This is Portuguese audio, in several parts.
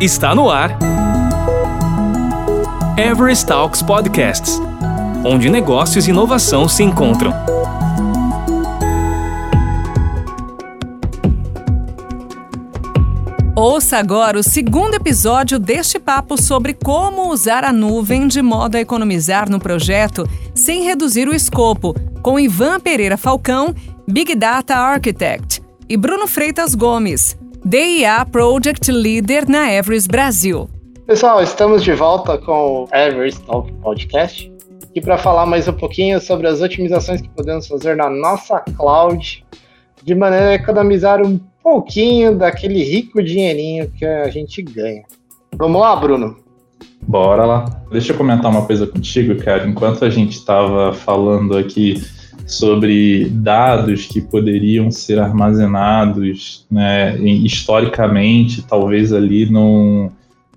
Está no ar. Everest Talks Podcasts onde negócios e inovação se encontram. Ouça agora o segundo episódio deste papo sobre como usar a nuvem de modo a economizar no projeto sem reduzir o escopo, com Ivan Pereira Falcão, Big Data Architect, e Bruno Freitas Gomes, DIA Project Leader na Everest Brasil. Pessoal, estamos de volta com o Everest Talk Podcast aqui para falar mais um pouquinho sobre as otimizações que podemos fazer na nossa cloud, de maneira a economizar um pouquinho daquele rico dinheirinho que a gente ganha. Vamos lá, Bruno? Bora lá. Deixa eu comentar uma coisa contigo, cara. Enquanto a gente estava falando aqui sobre dados que poderiam ser armazenados né, historicamente, talvez ali no,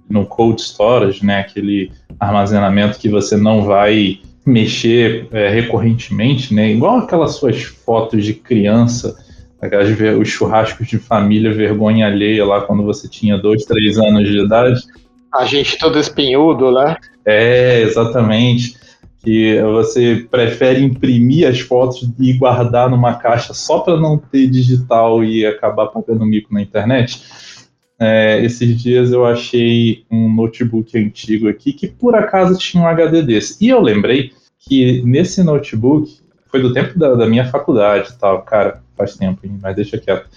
no cold storage, né, aquele armazenamento que você não vai mexer é, recorrentemente, né, igual aquelas suas fotos de criança aquelas, os churrascos de família, vergonha alheia lá quando você tinha dois, três anos de idade. A gente todo espinhudo, né? É, exatamente. Que você prefere imprimir as fotos e guardar numa caixa só para não ter digital e acabar pagando mico na internet. É, esses dias eu achei um notebook antigo aqui que por acaso tinha um HD desse. E eu lembrei que nesse notebook foi do tempo da, da minha faculdade e tal, cara faz tempo, mas deixa quieto.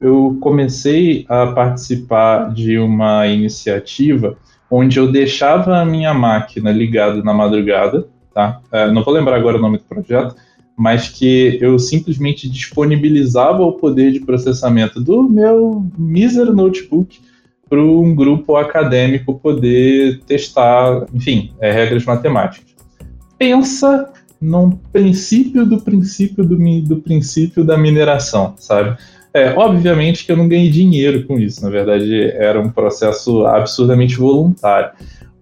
Eu comecei a participar de uma iniciativa onde eu deixava a minha máquina ligada na madrugada, tá? É, não vou lembrar agora o nome do projeto, mas que eu simplesmente disponibilizava o poder de processamento do meu mísero notebook para um grupo acadêmico poder testar, enfim, é, regras matemáticas. Pensa num princípio do princípio do, do princípio da mineração, sabe? É, obviamente que eu não ganhei dinheiro com isso, na verdade era um processo absurdamente voluntário.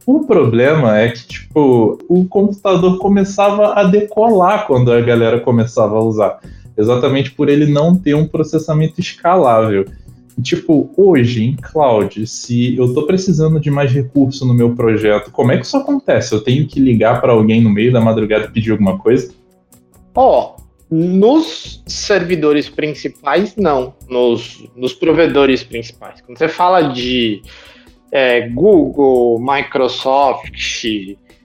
O problema é que, tipo, o computador começava a decolar quando a galera começava a usar, exatamente por ele não ter um processamento escalável. Tipo, hoje em cloud, se eu estou precisando de mais recurso no meu projeto, como é que isso acontece? Eu tenho que ligar para alguém no meio da madrugada e pedir alguma coisa? Ó, oh, nos servidores principais, não. Nos, nos provedores principais. Quando você fala de é, Google, Microsoft,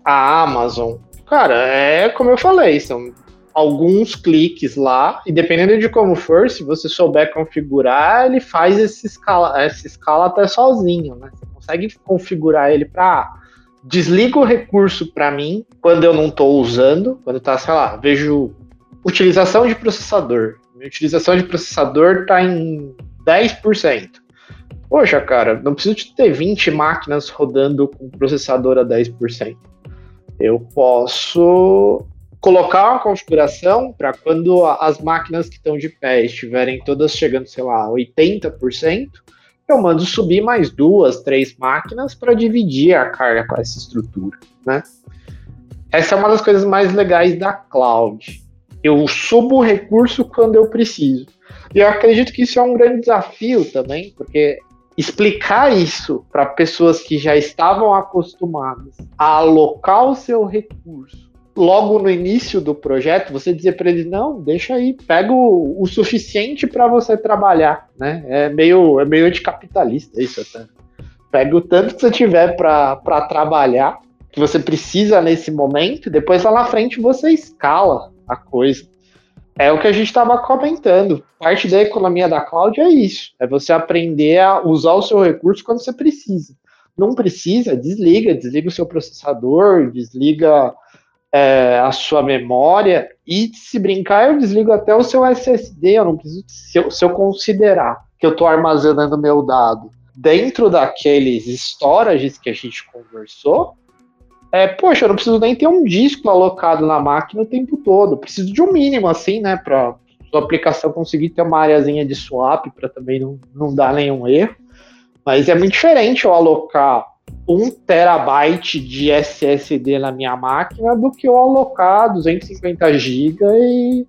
a Amazon, cara, é como eu falei, são alguns cliques lá, e dependendo de como for, se você souber configurar, ele faz esse escala, essa escala até sozinho, né? Você consegue configurar ele para desliga o recurso para mim quando eu não estou usando, quando tá, sei lá, vejo utilização de processador. Minha utilização de processador está em 10%. Poxa, cara, não preciso de ter 20 máquinas rodando com processador a 10%. Eu posso colocar uma configuração para quando as máquinas que estão de pé estiverem todas chegando, sei lá, 80%, eu mando subir mais duas, três máquinas para dividir a carga com essa estrutura, né? Essa é uma das coisas mais legais da cloud. Eu subo o recurso quando eu preciso. E eu acredito que isso é um grande desafio também, porque explicar isso para pessoas que já estavam acostumadas a alocar o seu recurso logo no início do projeto, você dizer para eles, não, deixa aí, pega o, o suficiente para você trabalhar, né? É meio, é meio anticapitalista isso até. Pega o tanto que você tiver para trabalhar, que você precisa nesse momento, depois lá na frente você escala a coisa. É o que a gente estava comentando. Parte da economia da cloud é isso. É você aprender a usar o seu recurso quando você precisa. Não precisa, desliga, desliga o seu processador, desliga é, a sua memória e se brincar eu desligo até o seu SSD, eu não preciso, se eu, se eu considerar que eu estou armazenando meu dado dentro daqueles storages que a gente conversou, é, poxa, eu não preciso nem ter um disco alocado na máquina o tempo todo, preciso de um mínimo assim, né, para sua aplicação conseguir ter uma areazinha de swap para também não, não dar nenhum erro, mas é muito diferente eu alocar um terabyte de SSD na minha máquina do que eu alocar 250 GB e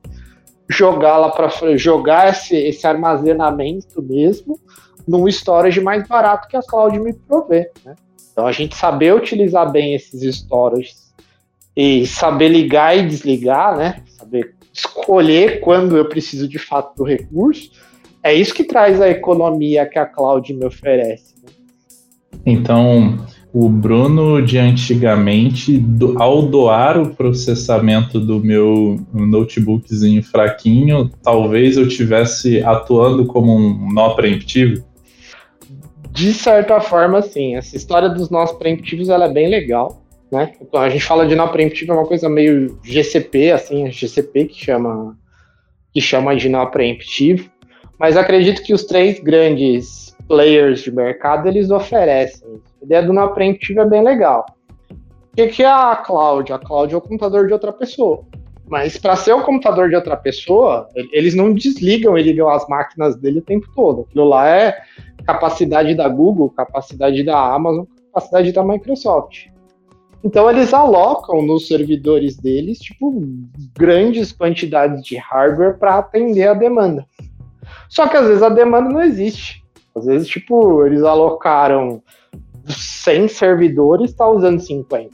jogar lá para jogar esse, esse armazenamento mesmo num storage mais barato que a cloud me provê. Né? Então a gente saber utilizar bem esses storages e saber ligar e desligar, né? Saber escolher quando eu preciso de fato do recurso, é isso que traz a economia que a cloud me oferece. Né? Então, o Bruno de antigamente, do, ao doar o processamento do meu notebookzinho fraquinho, talvez eu tivesse atuando como um nó preemptivo? De certa forma, sim. Essa história dos nós preemptivos ela é bem legal. Né? A gente fala de nó preemptivo é uma coisa meio GCP, assim, GCP que chama, que chama de nó preemptivo. Mas acredito que os três grandes players de mercado eles oferecem. A ideia do nó preemptivo é bem legal. O que, que é a cloud? A cloud é o computador de outra pessoa. Mas para ser o computador de outra pessoa, eles não desligam e ligam as máquinas dele o tempo todo. Aquilo lá é capacidade da Google, capacidade da Amazon, capacidade da Microsoft. Então eles alocam nos servidores deles, tipo, grandes quantidades de hardware para atender a demanda. Só que às vezes a demanda não existe. Às vezes, tipo, eles alocaram 100 servidores, está usando 50.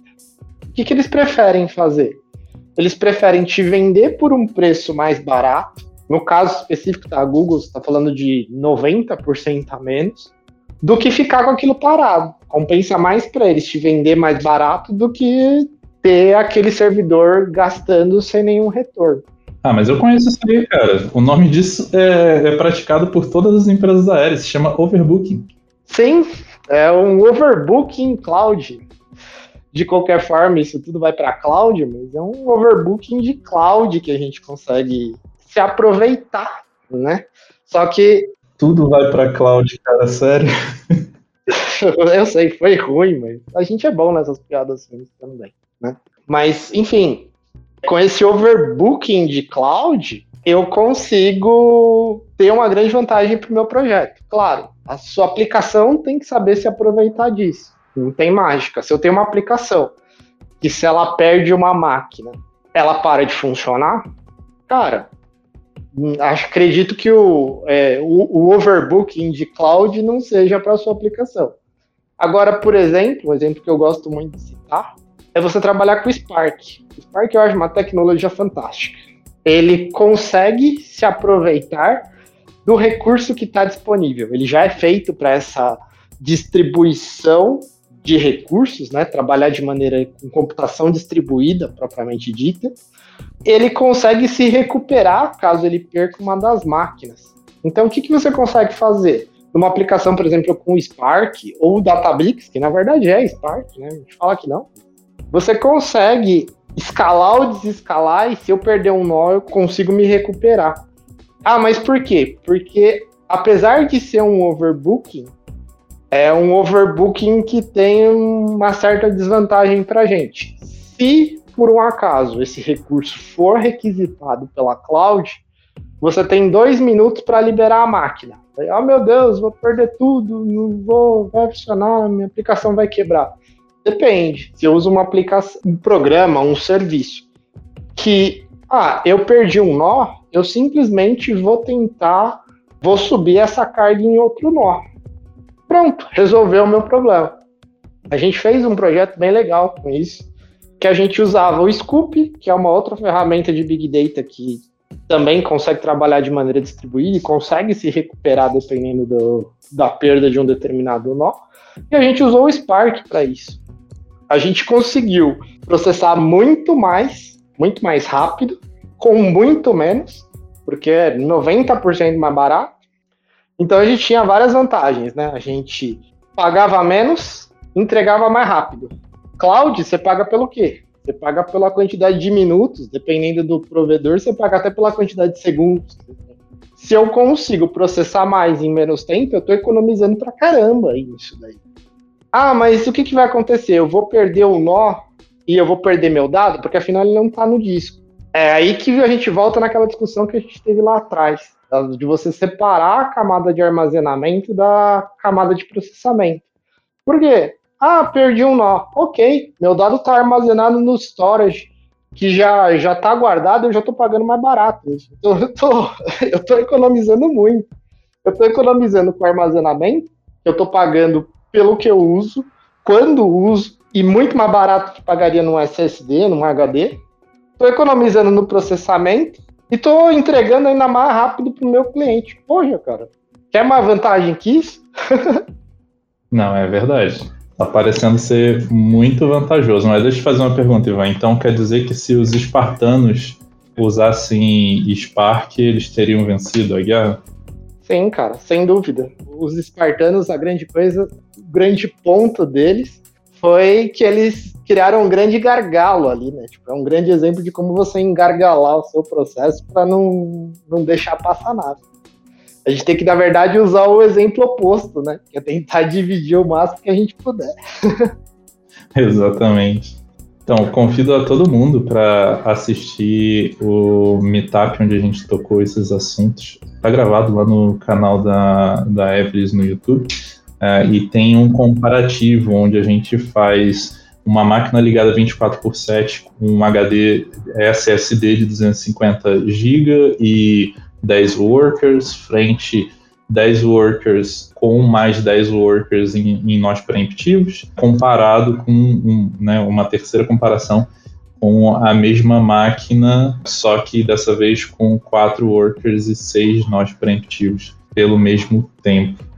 O que, que eles preferem fazer? Eles preferem te vender por um preço mais barato. No caso específico da Google, você está falando de 90% a menos do que ficar com aquilo parado. Compensa mais para eles te vender mais barato do que ter aquele servidor gastando sem nenhum retorno. Ah, mas eu conheço isso aí, cara. O nome disso é, é praticado por todas as empresas aéreas, se chama overbooking. Sim, é um overbooking cloud. De qualquer forma, isso tudo vai para cloud, mas é um overbooking de cloud que a gente consegue se aproveitar, né? Só que tudo vai para cloud, cara, sério. eu sei, foi ruim, mas a gente é bom nessas piadas assim também, né? Mas, enfim, com esse overbooking de cloud, eu consigo ter uma grande vantagem para o meu projeto. Claro, a sua aplicação tem que saber se aproveitar disso. Não tem mágica. Se eu tenho uma aplicação que se ela perde uma máquina, ela para de funcionar, cara, acredito que o, é, o, o, overbooking de cloud não seja para sua aplicação. Agora, por exemplo, um exemplo que eu gosto muito de citar é você trabalhar com o Spark. O Spark eu acho uma tecnologia fantástica. Ele consegue se aproveitar do recurso que está disponível. Ele já é feito para essa distribuição de recursos, né? Trabalhar de maneira com computação distribuída, propriamente dita ele consegue se recuperar caso ele perca uma das máquinas. Então, o que, que você consegue fazer? Numa aplicação, por exemplo, com Spark ou Databricks, que na verdade é Spark, né? A gente fala que não. Você consegue escalar ou desescalar e se eu perder um nó, eu consigo me recuperar. Ah, mas por quê? Porque apesar de ser um overbooking, é um overbooking que tem uma certa desvantagem para gente. Se por um acaso esse recurso for requisitado pela cloud, você tem dois minutos para liberar a máquina. Aí, oh meu Deus, vou perder tudo, não vou, vai funcionar, minha aplicação vai quebrar. Depende. Se eu uso uma aplicação, um programa, um serviço que, ah, eu perdi um nó, eu simplesmente vou tentar, vou subir essa carga em outro nó. Pronto, resolveu o meu problema. A gente fez um projeto bem legal com isso que a gente usava o Scoop, que é uma outra ferramenta de Big Data que também consegue trabalhar de maneira distribuída e consegue se recuperar dependendo do, da perda de um determinado nó. E a gente usou o Spark para isso. A gente conseguiu processar muito mais, muito mais rápido, com muito menos, porque é 90% mais barato. Então a gente tinha várias vantagens, né? A gente pagava menos, entregava mais rápido. Cloud, você paga pelo quê? Você paga pela quantidade de minutos, dependendo do provedor, você paga até pela quantidade de segundos. Se eu consigo processar mais em menos tempo, eu estou economizando pra caramba isso daí. Ah, mas o que, que vai acontecer? Eu vou perder o nó e eu vou perder meu dado, porque afinal ele não está no disco. É aí que a gente volta naquela discussão que a gente teve lá atrás, de você separar a camada de armazenamento da camada de processamento. Por quê? Ah, perdi um nó. Ok, meu dado está armazenado no storage, que já já está guardado, eu já estou pagando mais barato. Então, eu tô, eu tô economizando muito. eu estou economizando com armazenamento, eu estou pagando pelo que eu uso, quando uso, e muito mais barato que pagaria num SSD, num HD. Estou economizando no processamento e estou entregando ainda mais rápido para o meu cliente. Poxa, cara, quer mais vantagem que isso? Não, é verdade. Tá parecendo ser muito vantajoso. Mas deixa eu fazer uma pergunta, Ivan. Então quer dizer que se os espartanos usassem Spark, eles teriam vencido a guerra? Sim, cara, sem dúvida. Os espartanos, a grande coisa, o grande ponto deles foi que eles criaram um grande gargalo ali, né? Tipo, é um grande exemplo de como você engargalar o seu processo para não, não deixar passar nada. A gente tem que, na verdade, usar o exemplo oposto, né? Que é tentar dividir o máximo que a gente puder. Exatamente. Então, convido a todo mundo para assistir o meetup onde a gente tocou esses assuntos. Está gravado lá no canal da, da Everest no YouTube. Uh, e tem um comparativo onde a gente faz uma máquina ligada 24 por 7 com um HD SSD de 250 GB e 10 workers, frente 10 workers com mais 10 workers em, em nós preemptivos, comparado com um, né, uma terceira comparação com a mesma máquina, só que dessa vez com 4 workers e 6 nós preemptivos pelo mesmo tempo.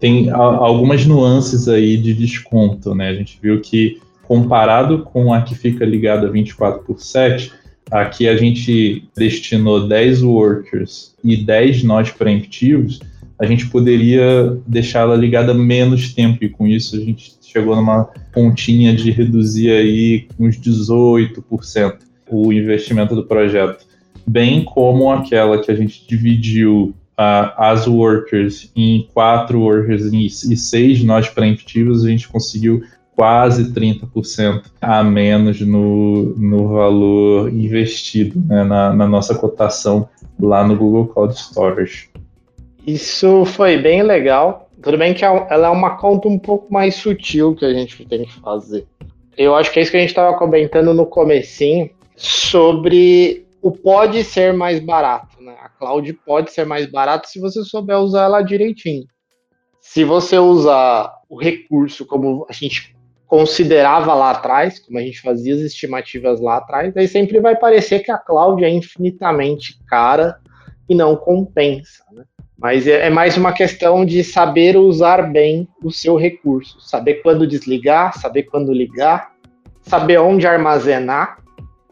Tem a, algumas nuances aí de desconto, né? A gente viu que comparado com a que fica ligada 24 por 7, aqui a gente destinou 10 workers e 10 nós preemptivos, a gente poderia deixá-la ligada menos tempo, e com isso a gente chegou numa pontinha de reduzir aí uns 18% o investimento do projeto. Bem como aquela que a gente dividiu as workers em quatro workers e, seis nós preemptivos, a gente conseguiu quase 30% a menos no, no valor investido né, na, na nossa cotação lá no Google Cloud Storage. Isso foi bem legal. Tudo bem que é ela é uma conta um pouco mais sutil que a gente tem que fazer. Eu acho que é isso que a gente estava comentando no comecinho sobre o pode ser mais barato. Né? A cloud pode ser mais barato se você souber usar ela direitinho. Se você usar o recurso como a gente considerava lá atrás, como a gente fazia as estimativas lá atrás, aí sempre vai parecer que a cloud é infinitamente cara e não compensa. Né? Mas é, é mais uma questão de saber usar bem o seu recurso, saber quando desligar, saber quando ligar, saber onde armazenar,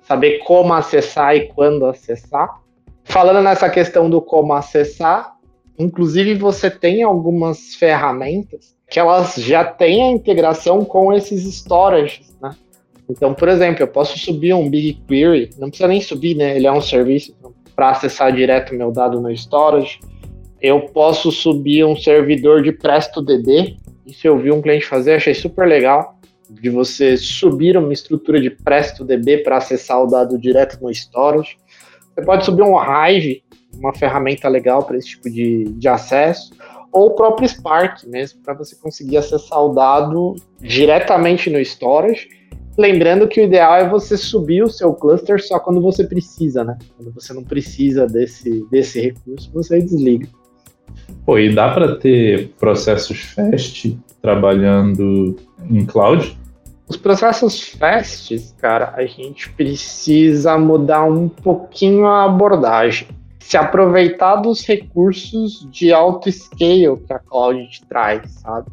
saber como acessar e quando acessar. Falando nessa questão do como acessar, inclusive você tem algumas ferramentas que elas já têm a integração com esses storages, né? Então, por exemplo, eu posso subir um BigQuery, não precisa nem subir, né? Ele é um serviço para acessar direto meu dado no storage eu posso subir um servidor de PrestoDB. Isso eu vi um cliente fazer, achei super legal. De você subir uma estrutura de PrestoDB para acessar o dado direto no storage. Você pode subir um Hive, uma ferramenta legal para esse tipo de, de acesso. Ou o próprio Spark mesmo, para você conseguir acessar o dado diretamente no storage. Lembrando que o ideal é você subir o seu cluster só quando você precisa, né? Quando você não precisa desse, desse recurso, você desliga. Pô, e dá para ter processos fast trabalhando em cloud? Os processos fast, cara, a gente precisa mudar um pouquinho a abordagem. Se aproveitar dos recursos de alto scale que a cloud te traz, sabe?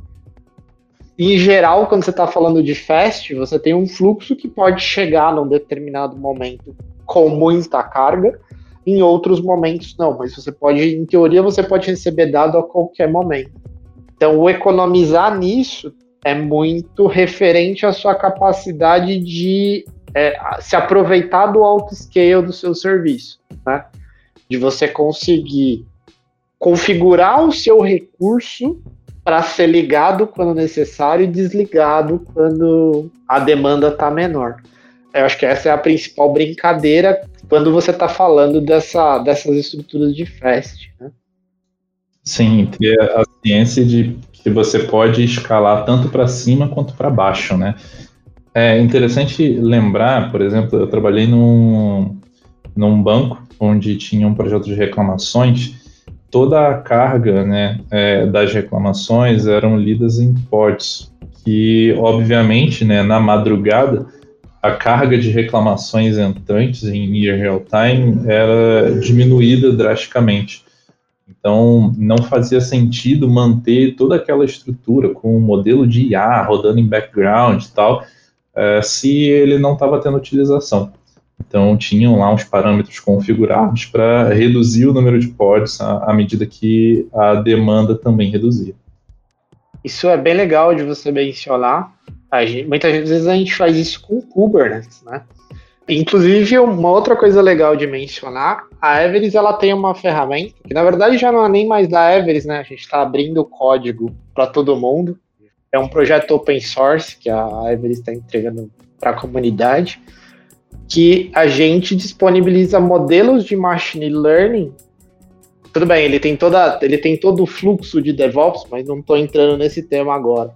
Em geral, quando você está falando de fast, você tem um fluxo que pode chegar num determinado momento com muita carga em outros momentos não, mas você pode, em teoria, você pode receber dado a qualquer momento. Então, o economizar nisso é muito referente à sua capacidade de é, se aproveitar do alto scale do seu serviço, né? De você conseguir configurar o seu recurso para ser ligado quando necessário e desligado quando a demanda está menor. Eu acho que essa é a principal brincadeira quando você está falando dessa, dessas estruturas de fast. Né? Sim, ter a ciência de que você pode escalar tanto para cima quanto para baixo, né? É interessante lembrar, por exemplo, eu trabalhei num, num banco onde tinha um projeto de reclamações. toda a carga né, é, das reclamações eram lidas em pods, que obviamente né, na madrugada a carga de reclamações entrantes em near real time era diminuída drasticamente. Então, não fazia sentido manter toda aquela estrutura com um modelo de IA rodando em background e tal, uh, se ele não estava tendo utilização. Então, tinham lá uns parâmetros configurados para reduzir o número de pods à, à medida que a demanda também reduzia. Isso é bem legal de você mencionar, Gente, muitas vezes a gente faz isso com Kubernetes, né? Inclusive, uma outra coisa legal de mencionar, a Everest ela tem uma ferramenta que na verdade já não é nem mais da Everest, né? A gente está abrindo o código para todo mundo. É um projeto open source que a Everest está entregando para a comunidade, que a gente disponibiliza modelos de machine learning. Tudo bem, ele tem toda, ele tem todo o fluxo de DevOps, mas não estou entrando nesse tema agora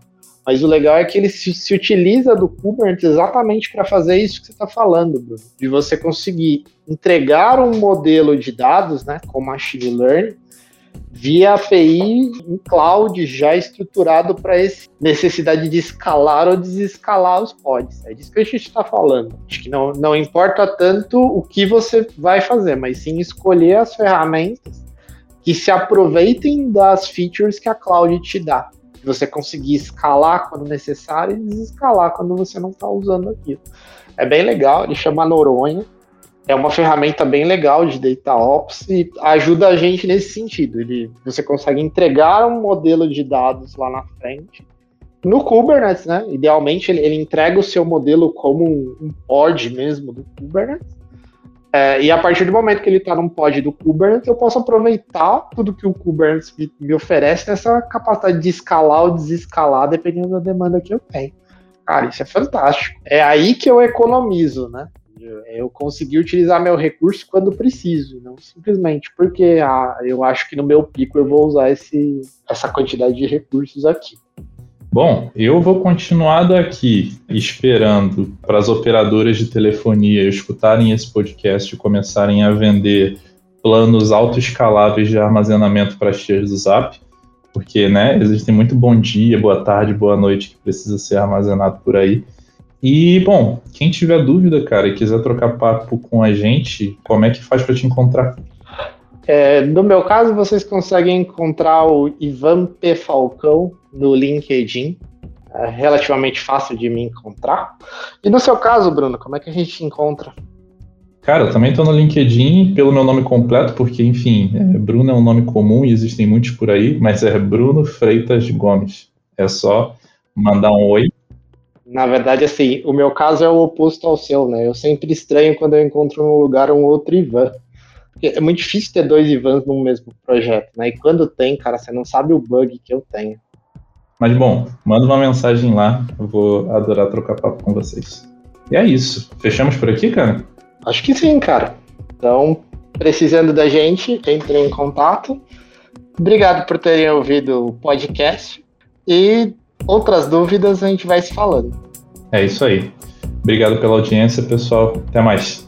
mas o legal é que ele se, se utiliza do Kubernetes exatamente para fazer isso que você está falando, Bruno, de você conseguir entregar um modelo de dados, né, com machine learning, via API em cloud já estruturado para essa necessidade de escalar ou desescalar os pods. É disso que a gente está falando. Acho que não, não importa tanto o que você vai fazer, mas sim escolher as ferramentas que se aproveitem das features que a cloud te dá de você conseguir escalar quando necessário e desescalar quando você não está usando aquilo. É bem legal, ele chama Noronha, é uma ferramenta bem legal de Data Ops e ajuda a gente nesse sentido. Ele, você consegue entregar um modelo de dados lá na frente. No Kubernetes, né? Idealmente ele, ele entrega o seu modelo como um pod mesmo do Kubernetes é, e a partir do momento que ele está num pod do Kubernetes, eu posso aproveitar tudo que o Kubernetes me, oferece nessa capacidade de escalar ou desescalar, dependendo da demanda que eu tenho. Cara, isso é fantástico. É aí que eu economizo, né? Eu consegui utilizar meu recurso quando preciso, não simplesmente porque ah, eu acho que no meu pico eu vou usar esse, essa quantidade de recursos aqui. Bom, eu vou continuar daqui esperando para as operadoras de telefonia escutarem esse podcast e começarem a vender planos autoescaláveis de armazenamento para as tias do Zap, porque né, existem muito bom dia, boa tarde, boa noite que precisa ser armazenado por aí. E, bom, quem tiver dúvida, cara, e quiser trocar papo com a gente, como é que faz para te encontrar? É, no meu caso, vocês conseguem encontrar o Ivan P. Falcão no LinkedIn. É relativamente fácil de me encontrar. E no seu caso, Bruno, como é que a gente encontra? Cara, eu também estou no LinkedIn pelo meu nome completo, porque, enfim, é, Bruno é um nome comum e existem muitos por aí, mas é Bruno Freitas Gomes. É só mandar um oi. Na verdade, assim, o meu caso é o oposto ao seu, né? Eu sempre estranho quando eu encontro no lugar um outro Ivan é muito difícil ter dois Ivans no mesmo projeto, né? E quando tem, cara, você não sabe o bug que eu tenho. Mas bom, manda uma mensagem lá, eu vou adorar trocar papo com vocês. E é isso. Fechamos por aqui, cara? Acho que sim, cara. Então, precisando da gente, entre em contato. Obrigado por terem ouvido o podcast. E outras dúvidas a gente vai se falando. É isso aí. Obrigado pela audiência, pessoal. Até mais.